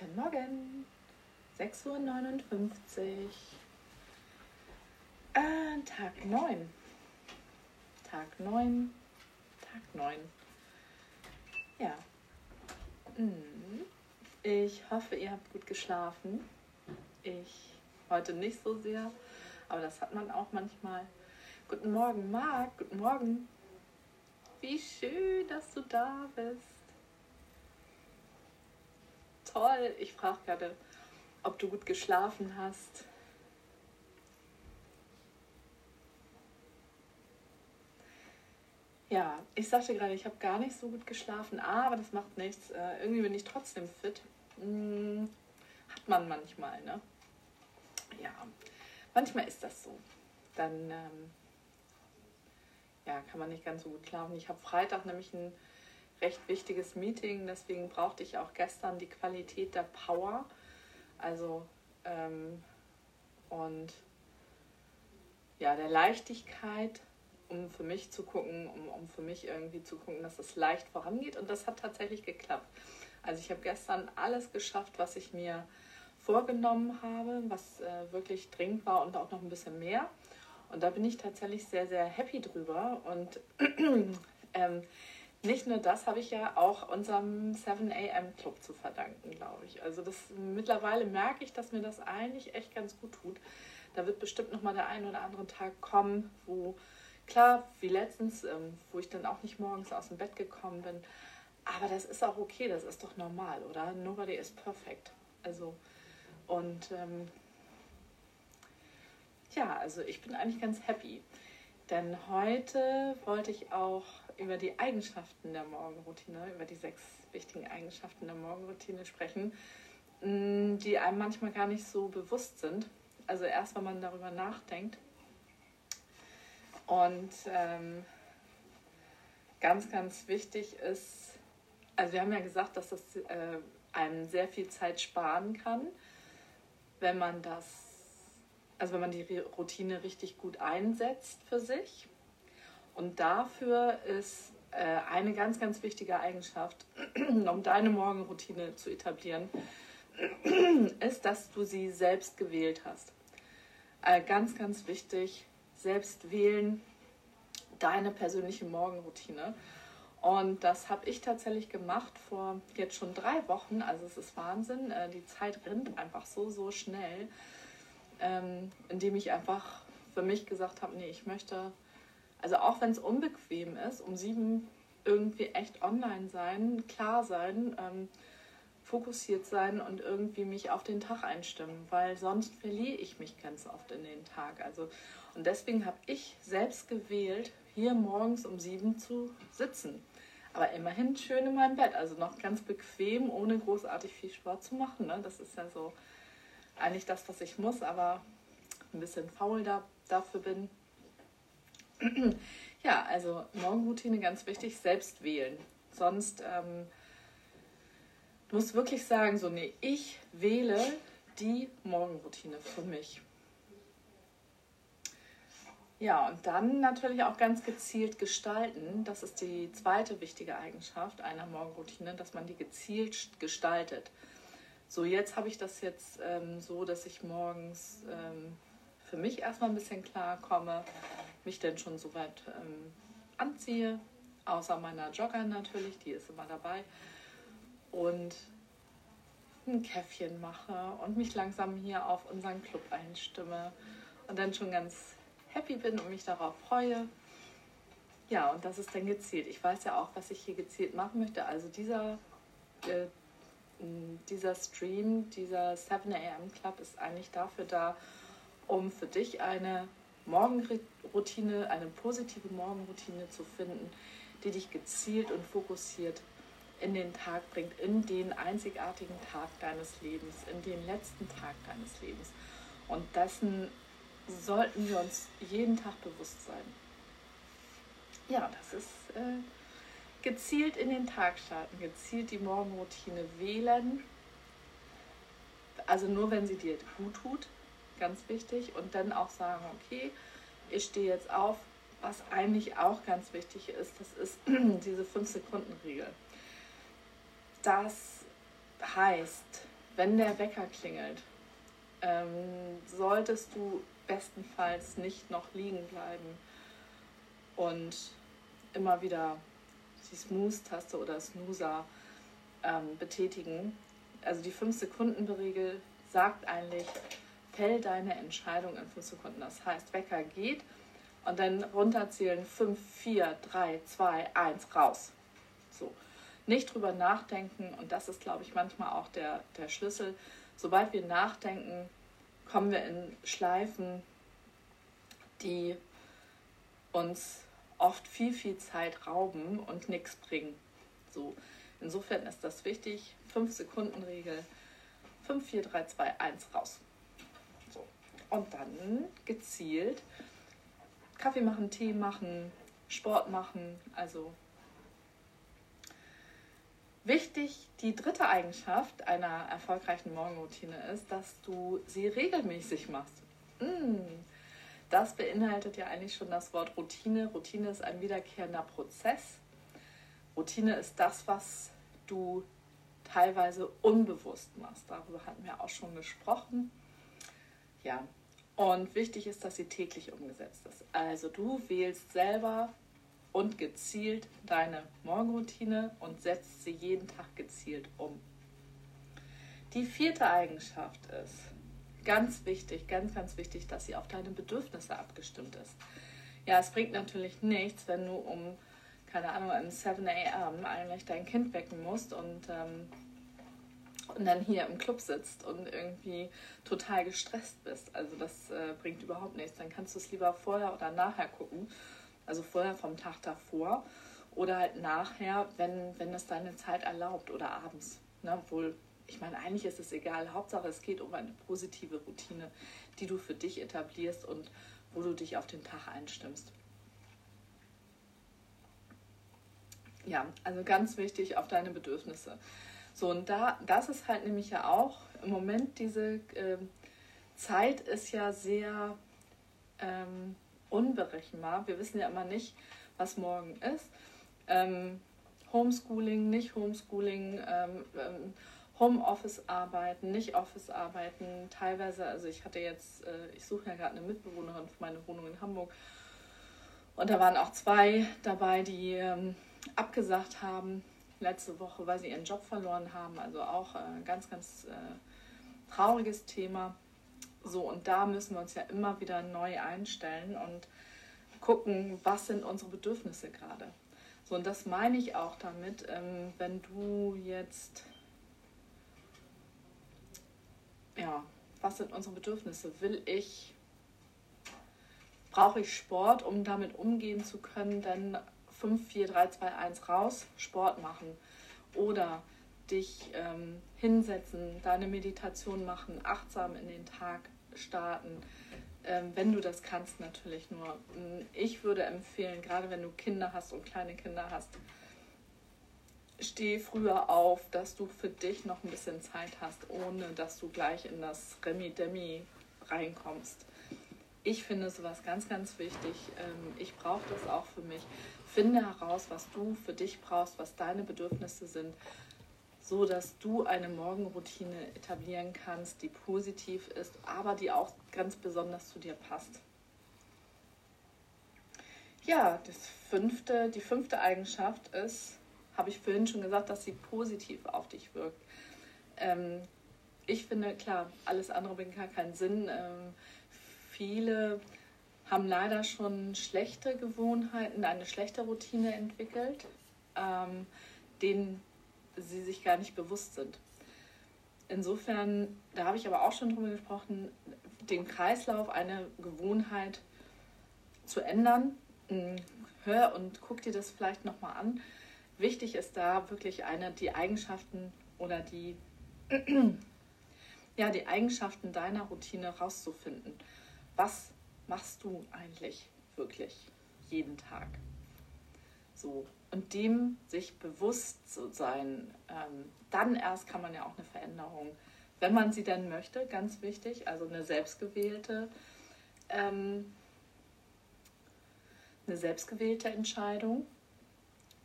Guten Morgen. 6.59 Uhr. Äh, Tag 9. Tag 9. Tag 9. Ja. Hm. Ich hoffe, ihr habt gut geschlafen. Ich heute nicht so sehr, aber das hat man auch manchmal. Guten Morgen, Marc. Guten Morgen. Wie schön, dass du da bist. Toll. Ich frage gerade, ob du gut geschlafen hast. Ja, ich sagte gerade, ich habe gar nicht so gut geschlafen, aber das macht nichts. Äh, irgendwie bin ich trotzdem fit. Hm, hat man manchmal, ne? Ja, manchmal ist das so. Dann ähm, ja, kann man nicht ganz so gut schlafen. Ich habe Freitag nämlich ein recht wichtiges Meeting, deswegen brauchte ich auch gestern die Qualität der Power. Also ähm, und ja, der Leichtigkeit, um für mich zu gucken, um, um für mich irgendwie zu gucken, dass es leicht vorangeht. Und das hat tatsächlich geklappt. Also ich habe gestern alles geschafft, was ich mir vorgenommen habe, was äh, wirklich dringend war und auch noch ein bisschen mehr. Und da bin ich tatsächlich sehr, sehr happy drüber. Und ähm, nicht nur das habe ich ja auch unserem 7 AM Club zu verdanken, glaube ich. Also das mittlerweile merke ich, dass mir das eigentlich echt ganz gut tut. Da wird bestimmt noch mal der ein oder andere Tag kommen, wo klar, wie letztens, ähm, wo ich dann auch nicht morgens aus dem Bett gekommen bin. Aber das ist auch okay, das ist doch normal, oder? Nobody is perfect. Also und ähm, ja, also ich bin eigentlich ganz happy. Denn heute wollte ich auch über die Eigenschaften der Morgenroutine, über die sechs wichtigen Eigenschaften der Morgenroutine sprechen, mm, die einem manchmal gar nicht so bewusst sind. Also erst, wenn man darüber nachdenkt. Und ähm, ganz, ganz wichtig ist, also wir haben ja gesagt, dass das äh, einem sehr viel Zeit sparen kann, wenn man das also wenn man die Routine richtig gut einsetzt für sich. Und dafür ist äh, eine ganz, ganz wichtige Eigenschaft, um deine Morgenroutine zu etablieren, ist, dass du sie selbst gewählt hast. Äh, ganz, ganz wichtig, selbst wählen deine persönliche Morgenroutine. Und das habe ich tatsächlich gemacht vor jetzt schon drei Wochen. Also es ist Wahnsinn. Äh, die Zeit rennt einfach so, so schnell ähm, indem ich einfach für mich gesagt habe, nee, ich möchte, also auch wenn es unbequem ist, um sieben irgendwie echt online sein, klar sein, ähm, fokussiert sein und irgendwie mich auf den Tag einstimmen, weil sonst verliere ich mich ganz oft in den Tag. Also und deswegen habe ich selbst gewählt, hier morgens um sieben zu sitzen. Aber immerhin schön in meinem Bett, also noch ganz bequem, ohne großartig viel Sport zu machen. Ne? Das ist ja so eigentlich das, was ich muss, aber ein bisschen faul da, dafür bin. ja, also Morgenroutine ganz wichtig, selbst wählen. Sonst ähm, du musst wirklich sagen, so nee, ich wähle die Morgenroutine für mich. Ja, und dann natürlich auch ganz gezielt gestalten. Das ist die zweite wichtige Eigenschaft einer Morgenroutine, dass man die gezielt gestaltet. So, jetzt habe ich das jetzt ähm, so, dass ich morgens ähm, für mich erstmal ein bisschen klar komme, mich dann schon soweit ähm, anziehe, außer meiner Jogger natürlich, die ist immer dabei. Und ein Käffchen mache und mich langsam hier auf unseren Club einstimme und dann schon ganz happy bin und mich darauf freue. Ja, und das ist dann gezielt. Ich weiß ja auch, was ich hier gezielt machen möchte. Also dieser äh, dieser Stream, dieser 7 AM Club ist eigentlich dafür da, um für dich eine Morgenroutine, eine positive Morgenroutine zu finden, die dich gezielt und fokussiert in den Tag bringt, in den einzigartigen Tag deines Lebens, in den letzten Tag deines Lebens. Und dessen sollten wir uns jeden Tag bewusst sein. Ja, das ist äh, gezielt in den Tag starten, gezielt die Morgenroutine wählen. Also nur wenn sie dir gut tut, ganz wichtig. Und dann auch sagen, okay, ich stehe jetzt auf. Was eigentlich auch ganz wichtig ist, das ist diese 5-Sekunden-Regel. Das heißt, wenn der Wecker klingelt, ähm, solltest du bestenfalls nicht noch liegen bleiben und immer wieder die Snooze-Taste oder Snoozer ähm, betätigen. Also die 5-Sekunden-Regel sagt eigentlich, fäll deine Entscheidung in 5 Sekunden. Das heißt, Wecker geht und dann runterzählen 5, 4, 3, 2, 1, raus. So. Nicht drüber nachdenken und das ist, glaube ich, manchmal auch der, der Schlüssel. Sobald wir nachdenken, kommen wir in Schleifen, die uns oft viel, viel Zeit rauben und nichts bringen. So, insofern ist das wichtig. 5-Sekunden-Regel. 5, 4, 3, 2, 1 raus. Und dann gezielt Kaffee machen, Tee machen, Sport machen. Also wichtig, die dritte Eigenschaft einer erfolgreichen Morgenroutine ist, dass du sie regelmäßig machst. Mm, das beinhaltet ja eigentlich schon das Wort Routine. Routine ist ein wiederkehrender Prozess. Routine ist das, was du teilweise unbewusst machst. Darüber hatten wir auch schon gesprochen. Ja, und wichtig ist, dass sie täglich umgesetzt ist. Also du wählst selber und gezielt deine Morgenroutine und setzt sie jeden Tag gezielt um. Die vierte Eigenschaft ist, ganz wichtig, ganz, ganz wichtig, dass sie auf deine Bedürfnisse abgestimmt ist. Ja, es bringt natürlich nichts, wenn du um, keine Ahnung, um 7 a.m. eigentlich dein Kind wecken musst und, ähm, und dann hier im Club sitzt und irgendwie total gestresst bist. Also das äh, bringt überhaupt nichts. Dann kannst du es lieber vorher oder nachher gucken. Also vorher vom Tag davor oder halt nachher, wenn, wenn es deine Zeit erlaubt oder abends. Ne? Obwohl ich meine, eigentlich ist es egal. Hauptsache, es geht um eine positive Routine, die du für dich etablierst und wo du dich auf den Tag einstimmst. Ja, also ganz wichtig auf deine Bedürfnisse. So, und da, das ist halt nämlich ja auch im Moment diese äh, Zeit ist ja sehr ähm, unberechenbar. Wir wissen ja immer nicht, was morgen ist. Ähm, Homeschooling, nicht Homeschooling, ähm, ähm Homeoffice arbeiten, nicht Office arbeiten, teilweise, also ich hatte jetzt, äh, ich suche ja gerade eine Mitbewohnerin für meine Wohnung in Hamburg und da waren auch zwei dabei, die ähm, abgesagt haben letzte Woche, weil sie ihren Job verloren haben, also auch ein äh, ganz, ganz äh, trauriges Thema. So, und da müssen wir uns ja immer wieder neu einstellen und gucken, was sind unsere Bedürfnisse gerade. So, und das meine ich auch damit, ähm, wenn du jetzt ja, was sind unsere Bedürfnisse? Will ich, brauche ich Sport, um damit umgehen zu können? Dann 5, 4, 3, 2, 1 raus, Sport machen. Oder dich ähm, hinsetzen, deine Meditation machen, achtsam in den Tag starten. Ähm, wenn du das kannst, natürlich nur. Ich würde empfehlen, gerade wenn du Kinder hast und kleine Kinder hast, steh früher auf, dass du für dich noch ein bisschen Zeit hast, ohne dass du gleich in das Remi-Demi reinkommst. Ich finde sowas ganz, ganz wichtig. Ähm, ich brauche das auch für mich. Finde heraus, was du für dich brauchst, was deine Bedürfnisse sind, so dass du eine Morgenroutine etablieren kannst, die positiv ist, aber die auch ganz besonders zu dir passt. Ja, das fünfte, die fünfte Eigenschaft ist, habe ich vorhin schon gesagt, dass sie positiv auf dich wirkt. Ähm, ich finde, klar, alles andere bringt gar keinen Sinn. Ähm, viele haben leider schon schlechte Gewohnheiten, eine schlechte Routine entwickelt, ähm, denen sie sich gar nicht bewusst sind. Insofern, da habe ich aber auch schon drüber gesprochen, den Kreislauf, eine Gewohnheit zu ändern. Hm, hör und guck dir das vielleicht nochmal an wichtig ist da wirklich eine, die Eigenschaften oder die, ja, die Eigenschaften deiner Routine rauszufinden. Was machst du eigentlich wirklich jeden Tag? So, und dem sich bewusst zu sein, ähm, dann erst kann man ja auch eine Veränderung, wenn man sie denn möchte, ganz wichtig, also eine selbstgewählte, ähm, eine selbstgewählte Entscheidung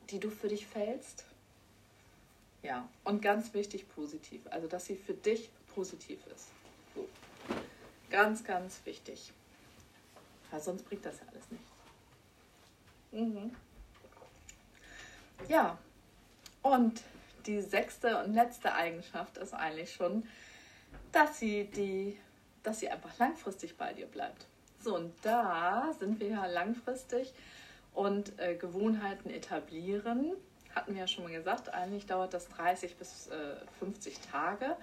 die du für dich fällst. Ja, und ganz wichtig positiv. Also, dass sie für dich positiv ist. So. Ganz, ganz wichtig. Weil sonst bringt das ja alles nicht. Mhm. Ja, und die sechste und letzte Eigenschaft ist eigentlich schon, dass sie, die, dass sie einfach langfristig bei dir bleibt. So, und da sind wir ja langfristig und äh, Gewohnheiten etablieren. Hatten wir ja schon mal gesagt, eigentlich dauert das 30 bis äh, 50 Tage,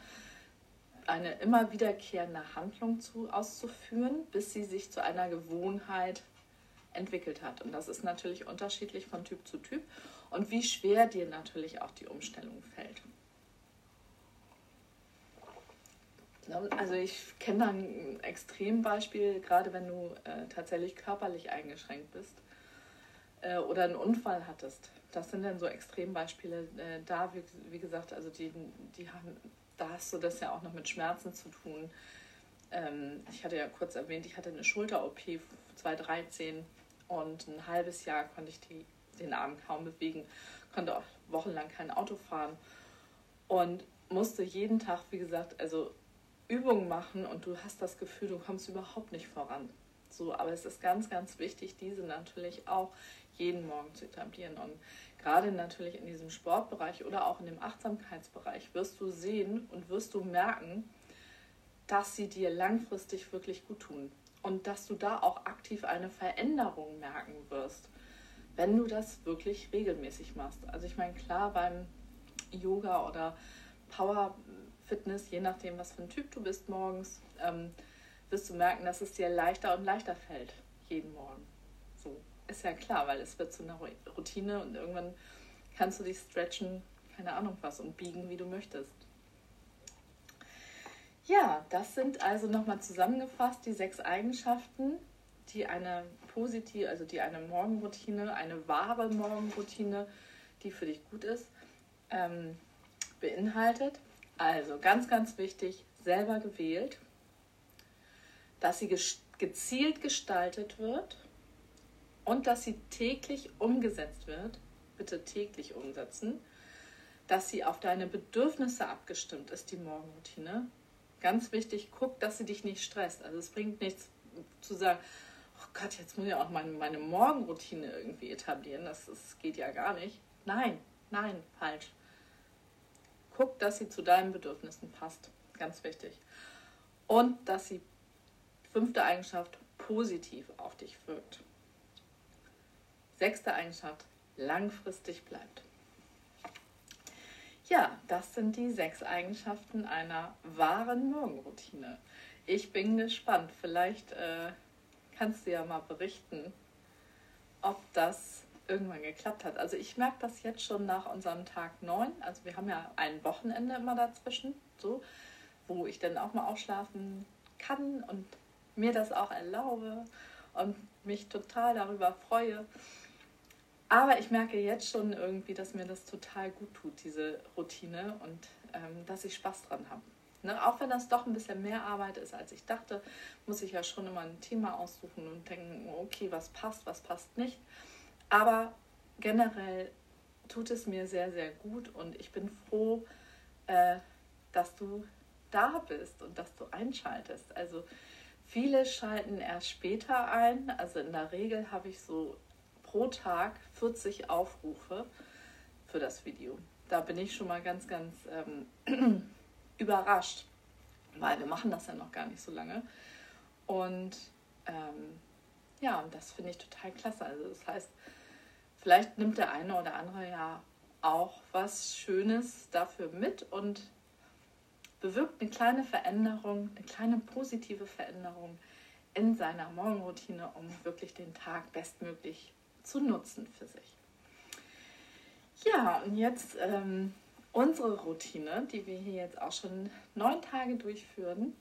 eine immer wiederkehrende Handlung zu, auszuführen, bis sie sich zu einer Gewohnheit entwickelt hat. Und das ist natürlich unterschiedlich von Typ zu Typ und wie schwer dir natürlich auch die Umstellung fällt. Ne, also ich kenne da ein Extrembeispiel, gerade wenn du äh, tatsächlich körperlich eingeschränkt bist äh, oder einen Unfall hattest. Das sind dann so Extrembeispiele. Äh, da, wie, wie, gesagt, also die, die haben, da hast du das ja auch noch mit Schmerzen zu tun. Ähm, ich hatte ja kurz erwähnt, ich hatte eine Schulter-OP 2013 und ein halbes Jahr konnte ich die, den Arm kaum bewegen, konnte auch wochenlang kein Auto fahren und musste jeden Tag, wie gesagt, also Übungen machen und du hast das Gefühl, du kommst überhaupt nicht voran. So, aber es ist ganz, ganz wichtig, diese natürlich auch jeden Morgen zu etablieren. Und gerade natürlich in diesem Sportbereich oder auch in dem Achtsamkeitsbereich wirst du sehen und wirst du merken, dass sie dir langfristig wirklich gut tun und dass du da auch aktiv eine Veränderung merken wirst, wenn du das wirklich regelmäßig machst. Also ich meine, klar, beim Yoga oder Power Fitness, je nachdem, was für ein Typ du bist morgens, ähm, wirst du merken, dass es dir leichter und leichter fällt, jeden Morgen. So, ist ja klar, weil es wird zu einer Routine und irgendwann kannst du dich stretchen, keine Ahnung was, und biegen, wie du möchtest. Ja, das sind also nochmal zusammengefasst die sechs Eigenschaften, die eine positive, also die eine Morgenroutine, eine wahre Morgenroutine, die für dich gut ist, ähm, beinhaltet. Also ganz, ganz wichtig, selber gewählt, dass sie gezielt gestaltet wird und dass sie täglich umgesetzt wird. Bitte täglich umsetzen. Dass sie auf deine Bedürfnisse abgestimmt ist, die Morgenroutine ganz wichtig, guck, dass sie dich nicht stresst. Also es bringt nichts zu sagen, oh Gott, jetzt muss ich auch meine, meine Morgenroutine irgendwie etablieren. Das, das geht ja gar nicht. Nein, nein, falsch. Guck, dass sie zu deinen Bedürfnissen passt. Ganz wichtig. Und dass sie, fünfte Eigenschaft, positiv auf dich wirkt. Sechste Eigenschaft, langfristig bleibt. Ja, das sind die sechs Eigenschaften einer wahren Morgenroutine. Ich bin gespannt. Vielleicht äh, kannst du ja mal berichten, ob das irgendwann geklappt hat. Also ich merke das jetzt schon nach unserem Tag 9. Also wir haben ja ein Wochenende immer dazwischen, so, wo ich dann auch mal ausschlafen kann und mir das auch erlaube und mich total darüber freue. Aber ich merke jetzt schon irgendwie, dass mir das total gut tut, diese Routine und ähm, dass ich Spaß dran habe. Ne? Auch wenn das doch ein bisschen mehr Arbeit ist, als ich dachte, muss ich ja schon immer ein Thema aussuchen und denken, okay, was passt, was passt nicht. Aber generell tut es mir sehr, sehr gut und ich bin froh, äh, dass du da bist und dass du einschaltest. Also viele schalten erst später ein. Also in der Regel habe ich so pro Tag 40 Aufrufe für das Video. Da bin ich schon mal ganz, ganz ähm, überrascht, weil wir machen das ja noch gar nicht so lange. Und ähm, ja, das finde ich total klasse. Also das heißt, vielleicht nimmt der eine oder andere ja auch was Schönes dafür mit und bewirkt eine kleine Veränderung, eine kleine positive Veränderung in seiner Morgenroutine, um wirklich den Tag bestmöglich zu nutzen für sich. Ja, und jetzt ähm, unsere Routine, die wir hier jetzt auch schon neun Tage durchführen,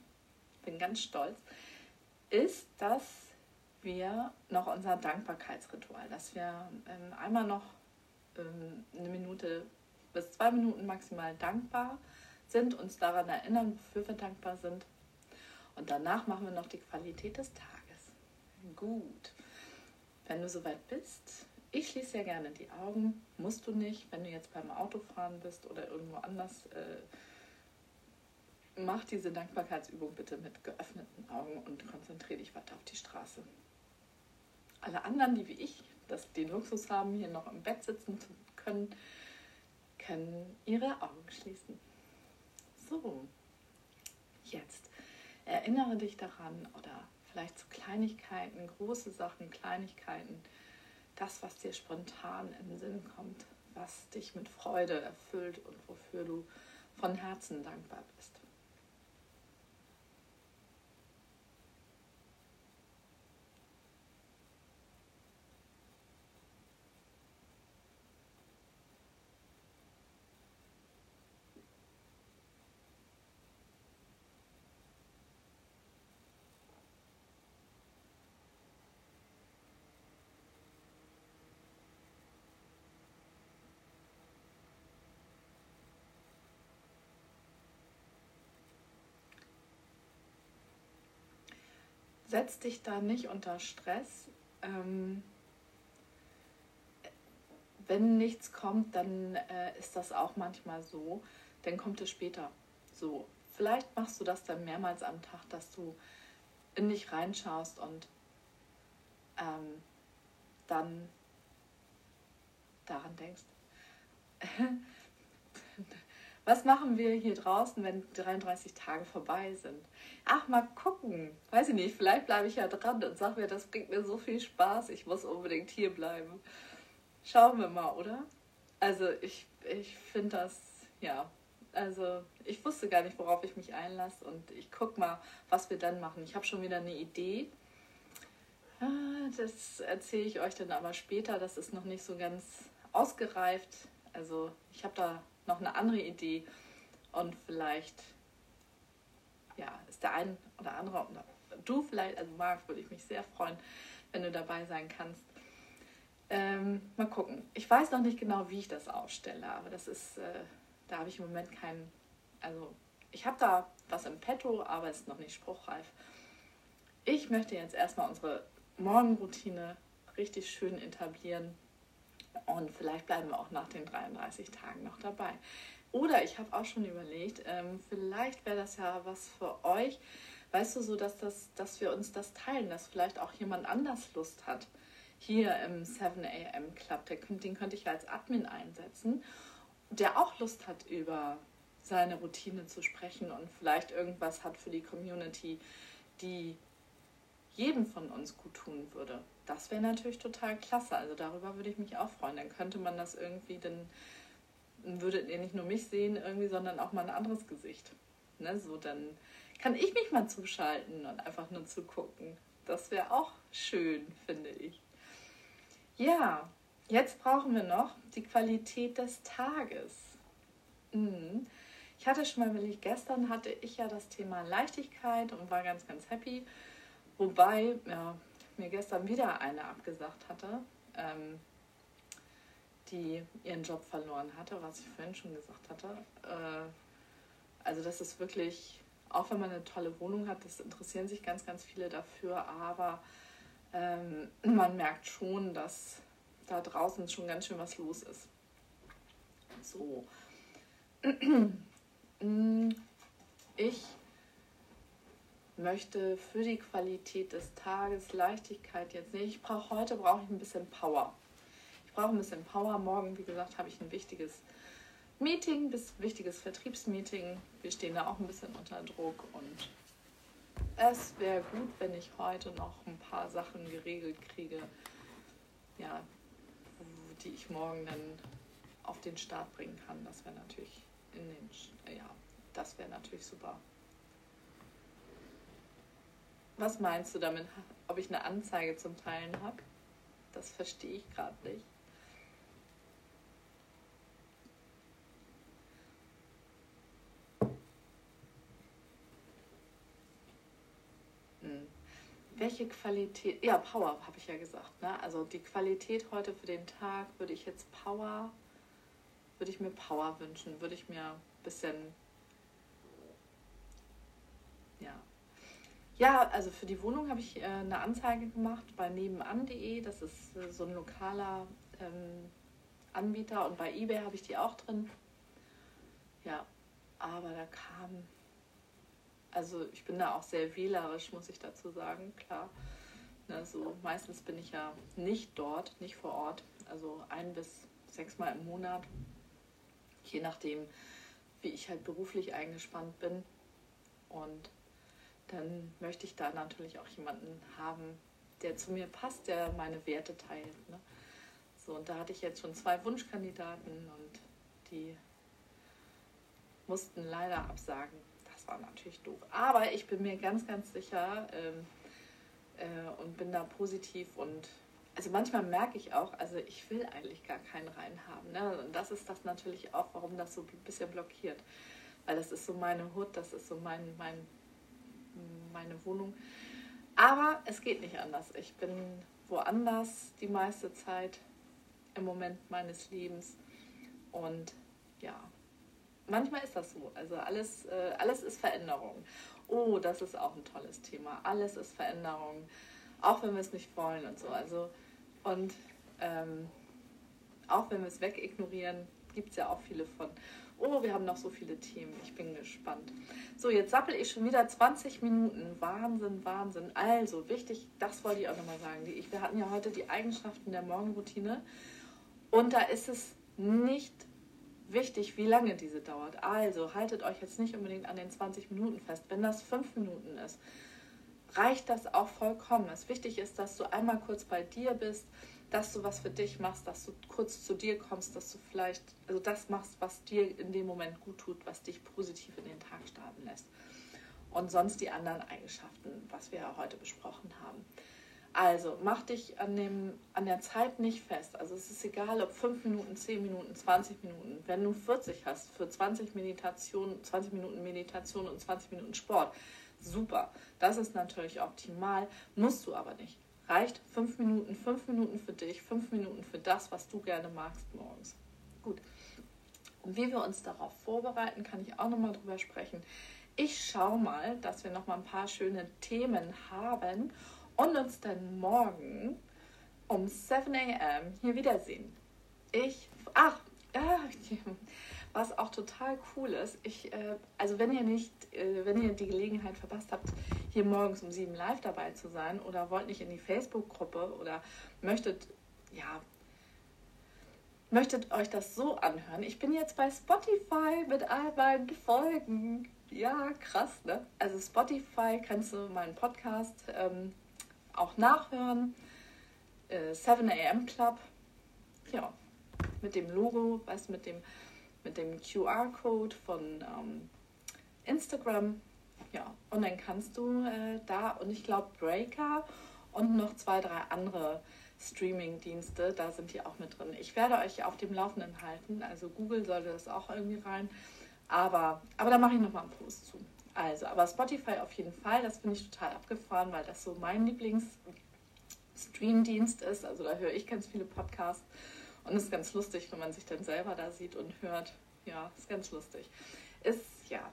bin ganz stolz, ist, dass wir noch unser Dankbarkeitsritual, dass wir ähm, einmal noch ähm, eine Minute bis zwei Minuten maximal dankbar sind, uns daran erinnern, wofür wir dankbar sind. Und danach machen wir noch die Qualität des Tages. Gut. Wenn du soweit bist, Ich schließe ja gerne die Augen, musst du nicht, wenn du jetzt beim Autofahren bist oder irgendwo anders. Äh, mach diese Dankbarkeitsübung bitte mit geöffneten Augen und konzentriere dich weiter auf die Straße. Alle anderen, die wie ich das, den Luxus haben, hier noch im Bett sitzen zu können, können ihre Augen schließen. So, jetzt. Erinnere dich daran oder vielleicht zu Kleinigkeiten, große Sachen, Kleinigkeiten, das, was dir spontan in den Sinn kommt, was dich mit Freude erfüllt und wofür du von Herzen dankbar bist. Setz dich da nicht unter Stress. Ähm, wenn nichts kommt, dann äh, ist das auch manchmal so. Dann kommt es später. So, vielleicht machst du das dann mehrmals am Tag, dass du in dich reinschaust und ähm, dann daran denkst. Was machen wir hier draußen, wenn 33 Tage vorbei sind? Ach, mal gucken. Weiß ich nicht, vielleicht bleibe ich ja dran und sage mir, das bringt mir so viel Spaß, ich muss unbedingt hier bleiben. Schauen wir mal, oder? Also ich, ich finde das, ja, also ich wusste gar nicht, worauf ich mich einlasse und ich gucke mal, was wir dann machen. Ich habe schon wieder eine Idee. Ah, das erzähle ich euch dann aber später. Das ist noch nicht so ganz ausgereift. Also ich habe da noch eine andere Idee und vielleicht ja, ist der ein oder andere oder du vielleicht, also Marc, würde ich mich sehr freuen, wenn du dabei sein kannst. Ähm, mal gucken. Ich weiß noch nicht genau, wie ich das aufstelle, aber das ist, äh, da habe ich im Moment keinen, also ich habe da was im Petto, aber es ist noch nicht spruchreif. Ich möchte jetzt erstmal unsere Morgenroutine richtig schön etablieren und vielleicht bleiben wir auch nach den 33 Tagen noch dabei. Oder ich habe auch schon überlegt, ähm, vielleicht wäre das ja was für euch, weißt du, so dass, das, dass wir uns das teilen, dass vielleicht auch jemand anders Lust hat. Hier im 7 AM Club, den könnte ich als Admin einsetzen, der auch Lust hat, über seine Routine zu sprechen und vielleicht irgendwas hat für die Community, die jedem von uns gut tun würde. Das wäre natürlich total klasse. Also darüber würde ich mich auch freuen. Dann könnte man das irgendwie, dann würdet ihr nicht nur mich sehen irgendwie, sondern auch mal ein anderes Gesicht. Ne? So, dann kann ich mich mal zuschalten und einfach nur zugucken. Das wäre auch schön, finde ich. Ja, jetzt brauchen wir noch die Qualität des Tages. Mhm. Ich hatte schon mal überlegt, gestern hatte ich ja das Thema Leichtigkeit und war ganz, ganz happy. Wobei ja, mir gestern wieder eine abgesagt hatte, ähm, die ihren Job verloren hatte, was ich vorhin schon gesagt hatte. Äh, also das ist wirklich, auch wenn man eine tolle Wohnung hat, das interessieren sich ganz, ganz viele dafür, aber ähm, man merkt schon, dass da draußen schon ganz schön was los ist. So. Ich möchte für die Qualität des Tages Leichtigkeit jetzt nicht. Ich brauche heute brauche ich ein bisschen Power. Ich brauche ein bisschen Power. Morgen, wie gesagt, habe ich ein wichtiges Meeting, ein wichtiges Vertriebsmeeting. Wir stehen da auch ein bisschen unter Druck und es wäre gut, wenn ich heute noch ein paar Sachen geregelt kriege, ja, die ich morgen dann auf den Start bringen kann. Das wäre natürlich in den, ja, das wäre natürlich super. Was meinst du damit, ob ich eine Anzeige zum Teilen habe? Das verstehe ich gerade nicht. Hm. Welche Qualität, ja, Power habe ich ja gesagt. Ne? Also die Qualität heute für den Tag würde ich jetzt Power, würde ich mir Power wünschen, würde ich mir ein bisschen Ja, also für die Wohnung habe ich äh, eine Anzeige gemacht bei nebenan.de. Das ist äh, so ein lokaler ähm, Anbieter und bei eBay habe ich die auch drin. Ja, aber da kam, also ich bin da auch sehr wählerisch, muss ich dazu sagen, klar. Also meistens bin ich ja nicht dort, nicht vor Ort, also ein bis sechsmal im Monat, je nachdem, wie ich halt beruflich eingespannt bin. Und dann möchte ich da natürlich auch jemanden haben, der zu mir passt, der meine Werte teilt. Ne? So, und da hatte ich jetzt schon zwei Wunschkandidaten und die mussten leider absagen. Das war natürlich doof. Aber ich bin mir ganz, ganz sicher ähm, äh, und bin da positiv und also manchmal merke ich auch, also ich will eigentlich gar keinen rein haben. Ne? Und das ist das natürlich auch, warum das so ein bisschen blockiert. Weil das ist so meine Hut, das ist so mein, mein, meine Wohnung. Aber es geht nicht anders. Ich bin woanders die meiste Zeit im Moment meines Lebens. Und ja, manchmal ist das so. Also alles, äh, alles ist Veränderung. Oh, das ist auch ein tolles Thema. Alles ist Veränderung. Auch wenn wir es nicht wollen und so. Also, und ähm, auch wenn wir es wegignorieren, gibt es ja auch viele von. Oh, wir haben noch so viele Themen. Ich bin gespannt. So, jetzt sappel ich schon wieder 20 Minuten. Wahnsinn, Wahnsinn. Also, wichtig, das wollte ich auch nochmal sagen. wir hatten ja heute die Eigenschaften der Morgenroutine. Und da ist es nicht wichtig, wie lange diese dauert. Also, haltet euch jetzt nicht unbedingt an den 20 Minuten fest. Wenn das 5 Minuten ist, reicht das auch vollkommen. Es wichtig ist, dass du einmal kurz bei dir bist, dass du was für dich machst, dass du kurz zu dir kommst, dass du vielleicht, also das machst, was dir in dem Moment gut tut, was dich positiv in den Tag starten lässt. Und sonst die anderen Eigenschaften, was wir ja heute besprochen haben. Also mach dich an, dem, an der Zeit nicht fest. Also es ist egal, ob 5 Minuten, 10 Minuten, 20 Minuten. Wenn du 40 hast für 20 Meditation, 20 Minuten Meditation und 20 Minuten Sport, super. Das ist natürlich optimal, musst du aber nicht reicht fünf Minuten, fünf Minuten für dich, fünf Minuten für das, was du gerne magst morgens. Gut. Und wie wir uns darauf vorbereiten, kann ich auch nochmal drüber sprechen. Ich schaue mal, dass wir nochmal ein paar schöne Themen haben und uns dann morgen um 7 a.m. hier wiedersehen. Ich, ach, was auch total cool ist, ich, äh, also wenn ihr nicht, äh, wenn ihr die Gelegenheit verpasst habt, hier morgens um sieben live dabei zu sein oder wollt nicht in die Facebook-Gruppe oder möchtet, ja, möchtet euch das so anhören. Ich bin jetzt bei Spotify mit all meinen Folgen. Ja, krass, ne? Also Spotify kannst du meinen Podcast ähm, auch nachhören. Äh, 7 AM Club. Ja, mit dem Logo, weißt mit dem, mit dem QR-Code von ähm, Instagram ja, und dann kannst du äh, da, und ich glaube Breaker und noch zwei, drei andere Streaming-Dienste, da sind die auch mit drin. Ich werde euch auf dem Laufenden halten, also Google sollte das auch irgendwie rein, aber, aber da mache ich nochmal einen Post zu. Also, aber Spotify auf jeden Fall, das finde ich total abgefahren, weil das so mein Lieblings-Stream-Dienst ist. Also da höre ich ganz viele Podcasts und ist ganz lustig, wenn man sich dann selber da sieht und hört. Ja, ist ganz lustig. Ist, ja,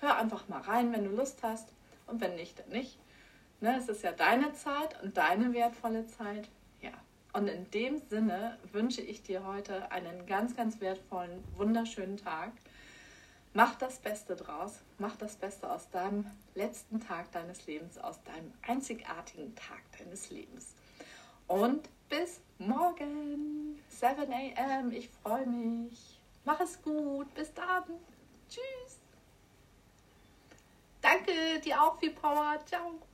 Hör einfach mal rein, wenn du Lust hast. Und wenn nicht, dann nicht. Ne, es ist ja deine Zeit und deine wertvolle Zeit. Ja. Und in dem Sinne wünsche ich dir heute einen ganz, ganz wertvollen, wunderschönen Tag. Mach das Beste draus. Mach das Beste aus deinem letzten Tag deines Lebens, aus deinem einzigartigen Tag deines Lebens. Und bis morgen, 7 a.m. Ich freue mich. Mach es gut. Bis dann. Tschüss. Danke dir auch viel Power. Ciao.